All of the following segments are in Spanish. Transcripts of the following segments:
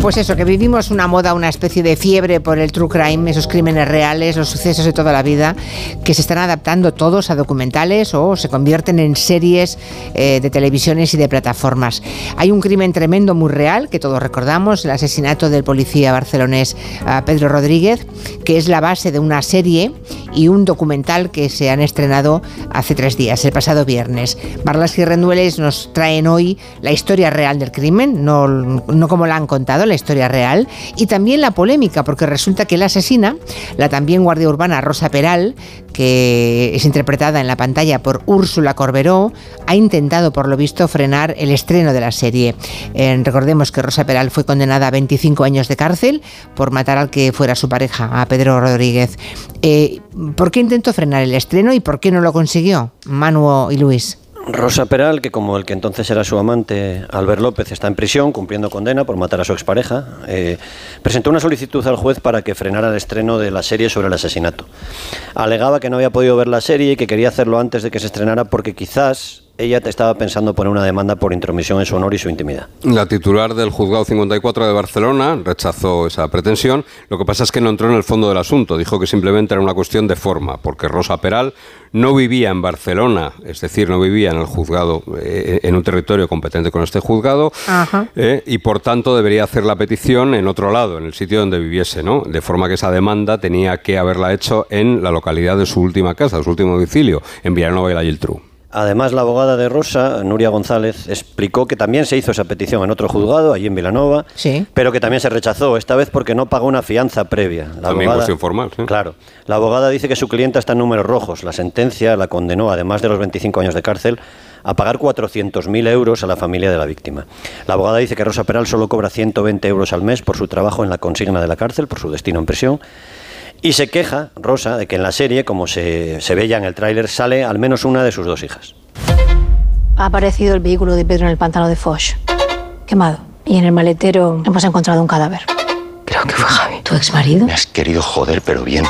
Pues eso, que vivimos una moda, una especie de fiebre por el true crime, esos crímenes reales, los sucesos de toda la vida, que se están adaptando todos a documentales o se convierten en series eh, de televisiones y de plataformas. Hay un crimen tremendo, muy real, que todos recordamos, el asesinato del policía barcelonés uh, Pedro Rodríguez, que es la base de una serie y un documental que se han estrenado hace tres días, el pasado viernes. Marlas y Rendueles nos traen hoy la historia real del crimen, no, no como la han contado, la historia real, y también la polémica, porque resulta que la asesina, la también guardia urbana Rosa Peral, que es interpretada en la pantalla por Úrsula Corberó, ha intentado, por lo visto, frenar el estreno de la serie. Eh, recordemos que Rosa Peral fue condenada a 25 años de cárcel por matar al que fuera su pareja, a Pedro Rodríguez. Eh, ¿Por qué intentó frenar el estreno y por qué no lo consiguió, Manu y Luis? Rosa Peral, que como el que entonces era su amante, Albert López, está en prisión cumpliendo condena por matar a su expareja, eh, presentó una solicitud al juez para que frenara el estreno de la serie sobre el asesinato. Alegaba que no había podido ver la serie y que quería hacerlo antes de que se estrenara porque quizás ella te estaba pensando poner una demanda por intromisión en su honor y su intimidad. La titular del juzgado 54 de Barcelona rechazó esa pretensión. Lo que pasa es que no entró en el fondo del asunto. Dijo que simplemente era una cuestión de forma, porque Rosa Peral no vivía en Barcelona, es decir, no vivía en el juzgado, eh, en un territorio competente con este juzgado, eh, y por tanto debería hacer la petición en otro lado, en el sitio donde viviese, ¿no? De forma que esa demanda tenía que haberla hecho en la localidad de su última casa, de su último domicilio, en Villanova y la Geltrú. Además, la abogada de Rosa, Nuria González, explicó que también se hizo esa petición en otro juzgado, allí en Vilanova, pero que también se rechazó, esta vez porque no pagó una fianza previa. La también abogada, formal, Claro. La abogada dice que su clienta está en números rojos. La sentencia la condenó, además de los 25 años de cárcel, a pagar 400.000 euros a la familia de la víctima. La abogada dice que Rosa Peral solo cobra 120 euros al mes por su trabajo en la consigna de la cárcel, por su destino en prisión y se queja, Rosa, de que en la serie, como se, se ve ya en el tráiler, sale al menos una de sus dos hijas. Ha aparecido el vehículo de Pedro en el pantano de Foch, quemado. Y en el maletero hemos encontrado un cadáver. Creo que fue Javi. ¿Tu ex marido? Me has querido joder, pero bien.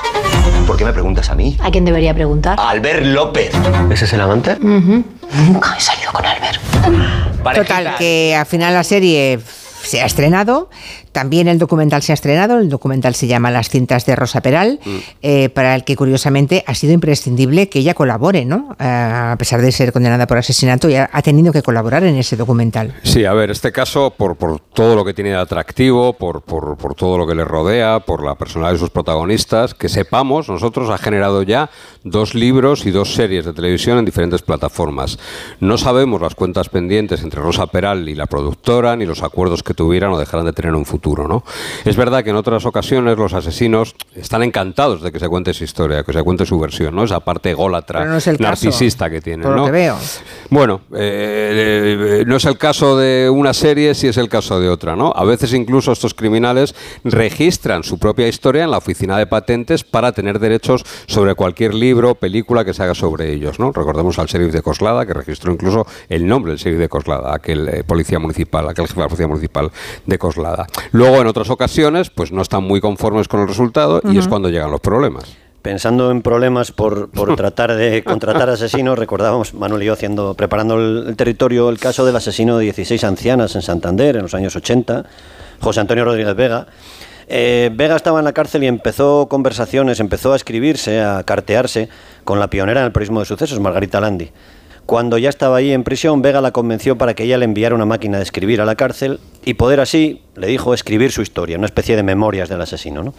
¿Por qué me preguntas a mí? ¿A quién debería preguntar? A Albert López. ¿Ese es el amante? Nunca he salido con Albert. Total, que al final la serie se ha estrenado también el documental se ha estrenado, el documental se llama Las cintas de Rosa Peral, mm. eh, para el que curiosamente ha sido imprescindible que ella colabore, ¿no? Eh, a pesar de ser condenada por asesinato, y ha, tenido que colaborar en ese documental. Sí, a ver, este caso, por, por todo lo que tiene de atractivo, por, por, por, todo lo que le rodea, por la personalidad de sus protagonistas, que sepamos, nosotros ha generado ya dos libros y dos series de televisión en diferentes plataformas. No sabemos las cuentas pendientes entre Rosa Peral y la productora, ni los acuerdos que tuvieran o dejaran de tener un futuro. ¿No? Es verdad que en otras ocasiones los asesinos están encantados de que se cuente su historia, que se cuente su versión, ¿no? Esa parte ególatra, narcisista que tienen, ¿no? Bueno, eh, eh, no es el caso de una serie, si es el caso de otra, ¿no? A veces incluso estos criminales registran su propia historia en la oficina de patentes para tener derechos sobre cualquier libro, película que se haga sobre ellos, ¿no? Recordemos al sheriff de Coslada, que registró incluso el nombre del sheriff de Coslada, aquel eh, policía municipal, aquel jefe de la policía municipal de Coslada. Luego, en otras ocasiones, pues no están muy conformes con el resultado y es cuando llegan los problemas. Pensando en problemas por, tratar de contratar asesinos, recordábamos, Manuel y yo, haciendo, preparando el, territorio, el caso del asesino de 16 ancianas en Santander en los años 80, José Antonio Rodríguez Vega. Eh, Vega estaba en la cárcel y empezó conversaciones, empezó a escribirse, a cartearse con la pionera en el periodismo de sucesos, Margarita Landi. Cuando ya estaba ahí en prisión, Vega la convenció para que ella le enviara una máquina de escribir a la cárcel y poder así, le dijo, escribir su historia, una especie de memorias del asesino. ¿no?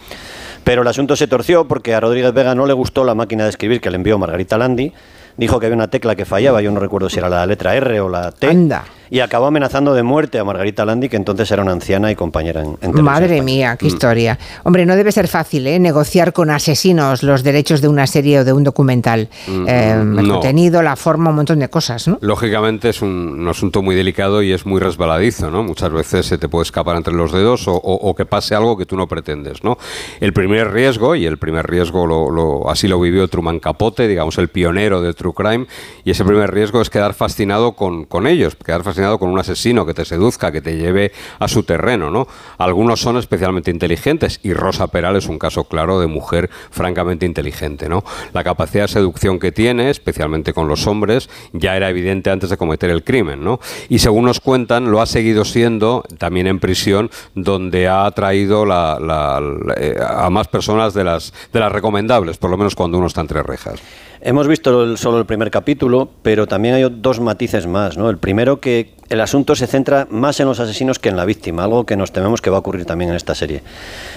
Pero el asunto se torció porque a Rodríguez Vega no le gustó la máquina de escribir que le envió Margarita Landi. Dijo que había una tecla que fallaba, yo no recuerdo si era la letra R o la T. Anda y acabó amenazando de muerte a Margarita Landi, que entonces era una anciana y compañera en, en Madre mía, qué mm. historia. Hombre, no debe ser fácil ¿eh? negociar con asesinos los derechos de una serie o de un documental. Mm, eh, el contenido, la forma, un montón de cosas, ¿no? Lógicamente es un, asunto muy delicado y es muy resbaladizo, ¿no? Muchas veces se te puede escapar entre los dedos o, que pase algo que tú no pretendes, ¿no? El primer riesgo, y el primer riesgo lo, así lo vivió Truman Capote, digamos el pionero de True Crime, y ese primer riesgo es quedar fascinado con, con ellos, quedar fascinado con un asesino que te seduzca, que te lleve a su terreno, ¿no? Algunos son especialmente inteligentes y Rosa Peral es un caso claro de mujer francamente inteligente, ¿no? La capacidad de seducción que tiene, especialmente con los hombres, ya era evidente antes de cometer el crimen, ¿no? Y según nos cuentan, lo ha seguido siendo también en prisión, donde ha atraído eh, a más personas de las, de las recomendables, por lo menos cuando uno está entre rejas. Hemos visto solo el primer capítulo, pero también hay dos matices más. ¿no? El primero que el asunto se centra más en los asesinos que en la víctima, algo que nos tememos que va a ocurrir también en esta serie.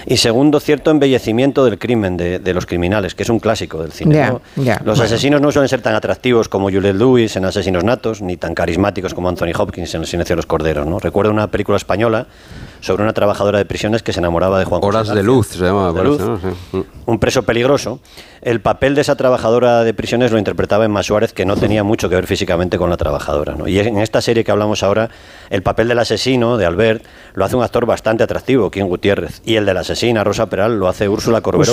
Y segundo, cierto embellecimiento del crimen, de, los criminales, que es un clásico del cine. los asesinos no suelen ser tan atractivos como Juliette Lewis en Asesinos Natos, ni tan carismáticos como Anthony Hopkins en El silencio de los corderos. ¿no? Recuerdo una película española sobre una trabajadora de prisiones que se enamoraba de Juan Horas de luz, se llama. Un preso peligroso. El papel de esa trabajadora de prisiones lo interpretaba Emma Suárez, que no tenía mucho que ver físicamente con la trabajadora. Y en esta serie que hablamos ahora, el papel del asesino, de Albert, lo hace un actor bastante atractivo, Kim Gutiérrez. Y el de la asesina, Rosa Peral, lo hace Úrsula Corbero.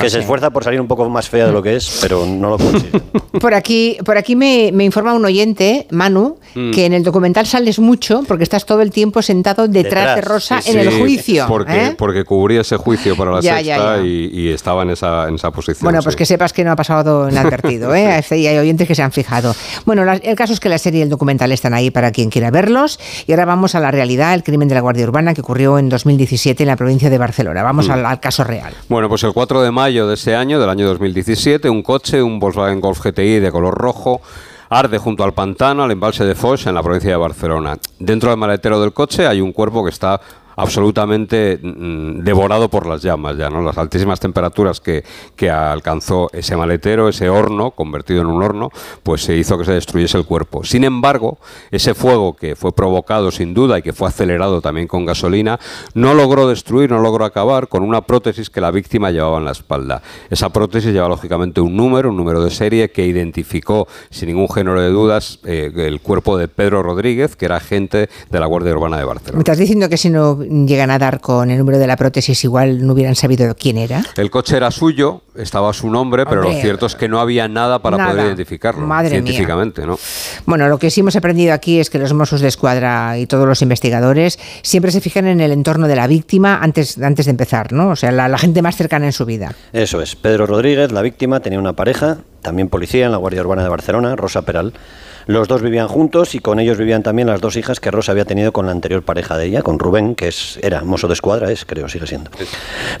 que se esfuerza por salir un poco más fea de lo que es, pero no lo consigue. Por aquí, por aquí me, informa un oyente, Manu, mm. que en el documental sales mucho porque estás todo el tiempo sentado detrás, de Rosa en el juicio. Porque, ¿eh? porque cubría ese juicio para la sexta Y, estaba en esa, en esa posición. Bueno, pues que sepas que no ha pasado inadvertido, ¿eh? y hay oyentes que se han fijado. Bueno, el caso es que la serie y el documental están ahí para quien quiera verlos. Y ahora vamos a la realidad, el crimen de la Guardia Urbana que ocurrió en 2017 en la provincia de Barcelona. Vamos mm. al, caso real. Bueno, pues el 4 de mayo de ese año, del año 2017, un coche, un Volkswagen Golf GTI de color rojo, arde junto al pantano, al embalse de Foix, en la provincia de Barcelona. Dentro del maletero del coche hay un cuerpo que está absolutamente mm, devorado por las llamas ya, ¿no? Las altísimas temperaturas que, que, alcanzó ese maletero, ese horno, convertido en un horno, pues se hizo que se destruyese el cuerpo. Sin embargo, ese fuego que fue provocado sin duda y que fue acelerado también con gasolina, no logró destruir, no logró acabar con una prótesis que la víctima llevaba en la espalda. Esa prótesis lleva lógicamente un número, un número de serie que identificó sin ningún género de dudas eh, el cuerpo de Pedro Rodríguez, que era agente de la Guardia Urbana de Barcelona. ¿Me estás diciendo que si no llegan a dar con el número de la prótesis, igual no hubieran sabido quién era. El coche era suyo, estaba su nombre, pero lo cierto es que no había nada para poder identificarlo científicamente, ¿no? Bueno, lo que sí hemos aprendido aquí es que los Mossos de Escuadra y todos los investigadores siempre se fijan en el entorno de la víctima antes, antes de empezar, ¿no? O sea, la, la gente más cercana en su vida. Eso es. Pedro Rodríguez, la víctima, tenía una pareja, también policía en la Guardia Urbana de Barcelona, Rosa Peral. Los dos vivían juntos y con ellos vivían también las dos hijas que Rosa había tenido con la anterior pareja de ella, con Rubén, que es, era mozo de escuadra, es, creo, sigue siendo.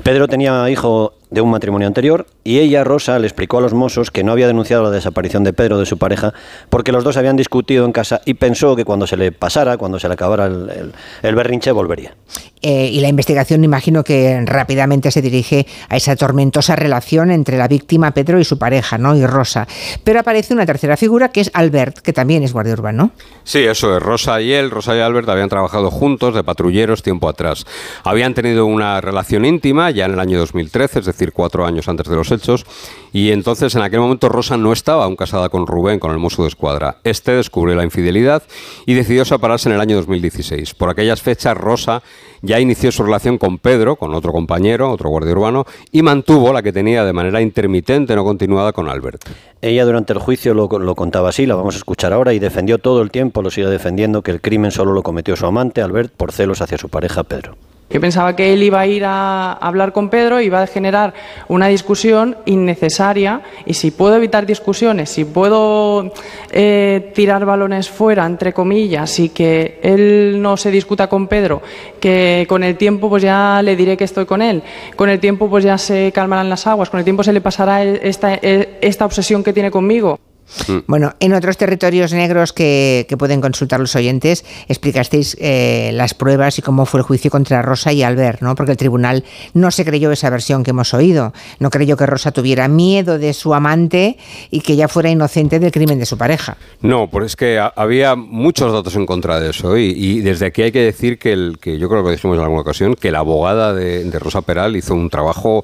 Pedro tenía hijo de un matrimonio anterior y ella, Rosa, le explicó a los mozos que no había denunciado la desaparición de Pedro de su pareja porque los dos habían discutido en casa y pensó que cuando se le pasara, cuando se le acabara el, berrinche, volvería. Eh, y la investigación, imagino que rápidamente se dirige a esa tormentosa relación entre la víctima Pedro y su pareja, ¿no? Y Rosa. Pero aparece una tercera figura que es Albert, que también es guardia urbano. Sí, eso es. Rosa y él, Rosa y Albert, habían trabajado juntos de patrulleros tiempo atrás. Habían tenido una relación íntima ya en el año 2013, es decir, decir, cuatro años antes de los hechos. Y entonces, en aquel momento, Rosa no estaba aún casada con Rubén, con el mozo de escuadra. Este descubrió la infidelidad y decidió separarse en el año 2016. Por aquellas fechas, Rosa ya inició su relación con Pedro, con otro compañero, otro guardia urbano, y mantuvo la que tenía de manera intermitente, no continuada, con Albert. Ella durante el juicio lo, lo contaba así, la vamos a escuchar ahora, y defendió todo el tiempo, lo sigue defendiendo, que el crimen solo lo cometió su amante, Albert, por celos hacia su pareja Pedro. Yo pensaba que él iba a ir a hablar con Pedro, iba a generar una discusión innecesaria y si puedo evitar discusiones, si puedo eh, tirar balones fuera, entre comillas, y que él no se discuta con Pedro, que con el tiempo pues ya le diré que estoy con él, con el tiempo pues ya se calmarán las aguas, con el tiempo se le pasará esta, esta obsesión que tiene conmigo. Mm. Bueno, en otros territorios negros que, pueden consultar los oyentes, explicasteis eh, las pruebas y cómo fue el juicio contra Rosa y Albert, ¿no? Porque el tribunal no se creyó esa versión que hemos oído. No creyó que Rosa tuviera miedo de su amante y que ella fuera inocente del crimen de su pareja. No, pues es que había muchos datos en contra de eso. Y, desde aquí hay que decir que, el, que yo creo que lo dijimos en alguna ocasión, que la abogada de, Rosa Peral hizo un trabajo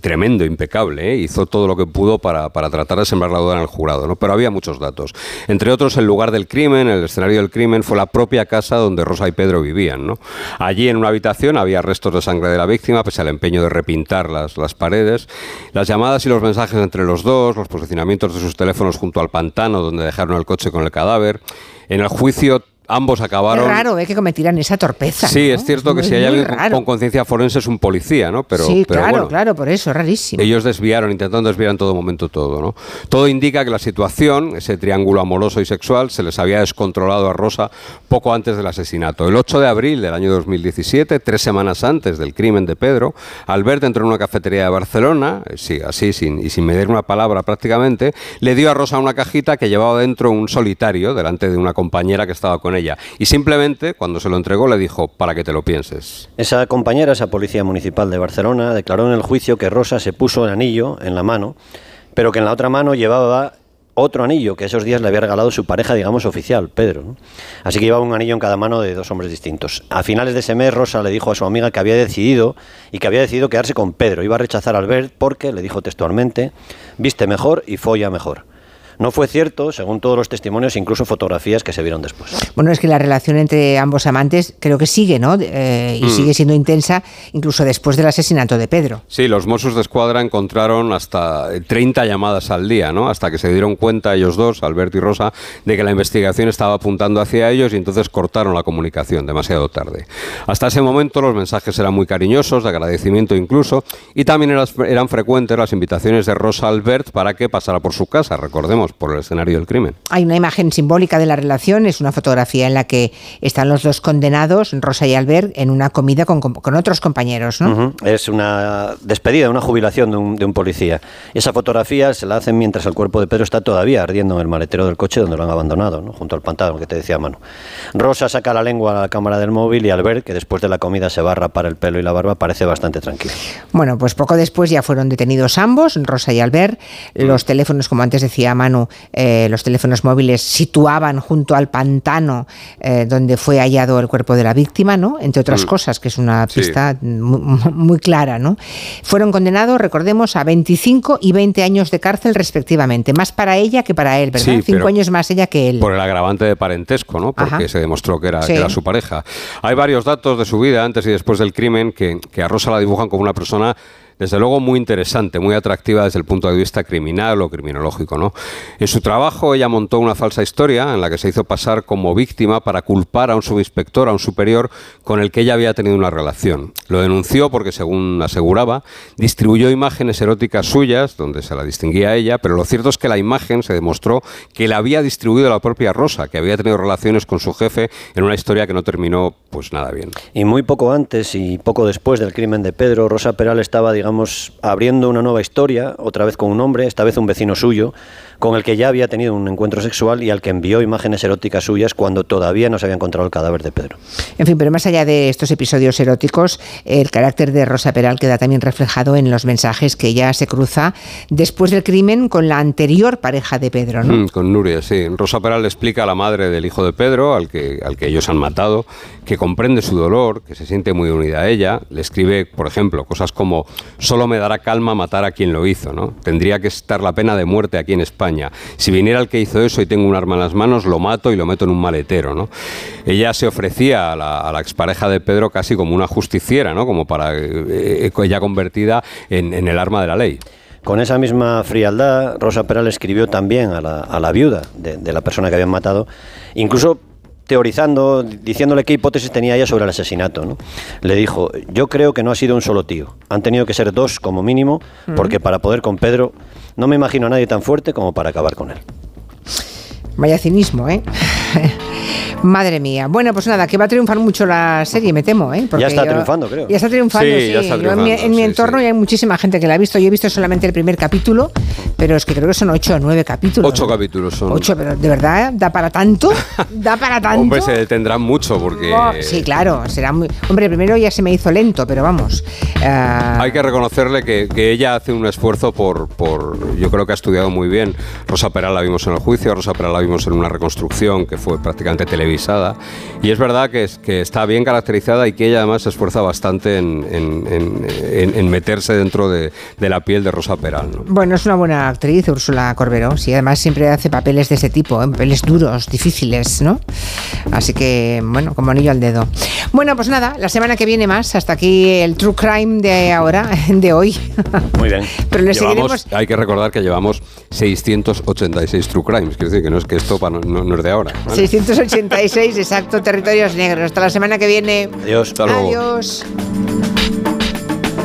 tremendo, impecable. ¿eh? Hizo todo lo que pudo para, para tratar de sembrar la duda en el jurado. ¿no? Pero había muchos datos. Entre otros, el lugar del crimen, el escenario del crimen, fue la propia casa donde Rosa y Pedro vivían. ¿no? Allí en una habitación había restos de sangre de la víctima, pese al empeño de repintar las, las paredes. Las llamadas y los mensajes entre los dos, los posicionamientos de sus teléfonos junto al pantano donde dejaron el coche con el cadáver. En el juicio ambos acabaron. Es raro ¿eh? que cometieran esa torpeza. Sí, ¿no? es cierto que muy- si hay alguien raro. con conciencia forense es un policía, ¿no? Pero, sí, pero claro, bueno, claro, por eso, es rarísimo. Ellos desviaron, intentaron desviar en todo momento todo, ¿no? Todo indica que la situación, ese triángulo amoroso y sexual, se les había descontrolado a Rosa poco antes del asesinato. El 8 de abril del año 2017, tres semanas antes del crimen de Pedro, Albert entró en una cafetería de Barcelona, eh, sí, así, sin, y sin medir una palabra prácticamente, le dio a Rosa una cajita que llevaba dentro un solitario delante de una compañera que estaba con ella. Y simplemente, cuando se lo entregó, le dijo, para que te lo pienses. Esa compañera, esa policía municipal de Barcelona, declaró en el juicio que Rosa se puso el anillo en la mano, pero que en la otra mano llevaba otro anillo que esos días le había regalado su pareja, digamos, oficial, Pedro. Así que llevaba un anillo en cada mano de dos hombres distintos. A finales de ese mes, Rosa le dijo a su amiga que había decidido y que había decidido quedarse con Pedro. Iba a rechazar a Albert porque, le dijo textualmente, viste mejor y folla mejor. No fue cierto, según todos los testimonios, incluso fotografías que se vieron después. Bueno, es que la relación entre ambos amantes creo que sigue, ¿no? Eh, Mm. y sigue siendo intensa incluso después del asesinato de Pedro. Sí, los Mossos de Escuadra encontraron hasta 30 llamadas al día, ¿no? Hasta que se dieron cuenta ellos dos, Alberto y Rosa, de que la investigación estaba apuntando hacia ellos y entonces cortaron la comunicación demasiado tarde. Hasta ese momento los mensajes eran muy cariñosos, de agradecimiento incluso, y también eran frecuentes las invitaciones de Rosa a Albert para que pasara por su casa, recordemos, por el escenario del crimen. Hay una imagen simbólica de la relación, es una fotografía en la que están los dos condenados, Rosa y Albert, en una comida con, con otros compañeros. Es una despedida, una jubilación de un, de un policía. Esa fotografía se la hacen mientras el cuerpo de Pedro está todavía ardiendo en el maletero del coche donde lo han abandonado, ¿no? junto al pantano que te decía Manu. Rosa saca la lengua a la cámara del móvil y Albert, que después de la comida se va a rapar el pelo y la barba, parece bastante tranquilo. Bueno, pues poco después ya fueron detenidos ambos, Rosa y Albert. Los teléfonos, como antes decía Manu, eh, los teléfonos móviles situaban junto al pantano eh, donde fue hallado el cuerpo de la víctima, ¿no? Entre otras Mm. cosas, que es una Sí. pista muy, muy clara, ¿no? Fueron condenados, recordemos, a 25 y 20 años de cárcel respectivamente, más para ella que para él, ¿verdad? Sí, Cinco años más ella que él. Por el agravante de parentesco, ¿no? Porque Ajá. se demostró que era, Sí. que era su pareja. Hay varios datos de su vida antes y después del crimen que, que a Rosa la dibujan como una persona desde luego muy interesante, muy atractiva desde el punto de vista criminal o criminológico. ¿no? En su trabajo ella montó una falsa historia en la que se hizo pasar como víctima para culpar a un subinspector, a un superior con el que ella había tenido una relación. Lo denunció porque, según aseguraba, distribuyó imágenes eróticas suyas, donde se la distinguía a ella, pero lo cierto es que la imagen se demostró que la había distribuido la propia Rosa, que había tenido relaciones con su jefe en una historia que no terminó pues nada bien. Y muy poco antes y poco después del crimen de Pedro, Rosa Peral estaba, digamos, abriendo una nueva historia, otra vez con un hombre, esta vez un vecino suyo, con el que ya había tenido un encuentro sexual y al que envió imágenes eróticas suyas cuando todavía no se había encontrado el cadáver de Pedro. En fin, pero más allá de estos episodios eróticos, el carácter de Rosa Peral queda también reflejado en los mensajes que ella se cruza después del crimen con la anterior pareja de Pedro, ¿no? Mm, con Nuria, sí. Rosa Peral le explica a la madre del hijo de Pedro, al que, al que ellos han matado, que comprende su dolor, que se siente muy unida a ella. Le escribe, por ejemplo, cosas como, solo me dará calma matar a quien lo hizo, ¿no? Tendría que estar la pena de muerte aquí en España. Si viniera el que hizo eso y tengo un arma en las manos, lo mato y lo meto en un maletero, ¿no? Ella se ofrecía a la, a la expareja de Pedro casi como una justiciera, ¿no? Como para eh, ella convertida en, en el arma de la ley. Con esa misma frialdad, Rosa Peral escribió también a la, a la viuda de, de la persona que habían matado, incluso teorizando, diciéndole qué hipótesis tenía ella sobre el asesinato. ¿no? Le dijo, yo creo que no ha sido un solo tío, han tenido que ser dos como mínimo, porque para poder con Pedro no me imagino a nadie tan fuerte como para acabar con él. Vaya cinismo, ¿eh? Madre mía. Bueno, pues nada, que va a triunfar mucho la serie, me temo, ¿eh? Ya está yo- triunfando, creo. Ya está triunfando, Sí, sí. ya está Yo en mi, triunfando, en mi entorno sí. ya hay muchísima gente que la ha visto. Yo he visto solamente el primer capítulo, pero es que creo que son ocho o nueve capítulos. Ocho capítulos son. Ocho, pero ¿de verdad da para tanto? ¿Da para tanto? Hombre, se detendrán mucho porque... Oh, sí, claro, será muy... Hombre, primero ya se me hizo lento, pero vamos. ah, Hay que reconocerle que, que ella hace un esfuerzo por, por, yo creo que ha estudiado muy bien. Rosa Peral la vimos en el juicio, Rosa Peral la vimos en una reconstrucción que fue prácticamente Y es verdad que, es, que está bien caracterizada y que ella además se esfuerza bastante en, en- en- en- en meterse dentro de, de la piel de Rosa Peral. ¿no? Bueno, es una buena actriz, Úrsula Corberó, sí, además siempre hace papeles de ese tipo, ¿eh? papeles duros, difíciles, ¿no? Así que, bueno, como anillo al dedo. Bueno, pues nada, la semana que viene más, hasta aquí el True Crime de ahora, de hoy. Muy bien. Pero le Llevamos- seguiremos... hay que recordar que llevamos 686 True Crimes, quiere decir que no es que esto no, no es de ahora. ¿vale? 686 36 exacto, territorios negros. Hasta la semana que viene. Adiós. Hasta luego. Adiós.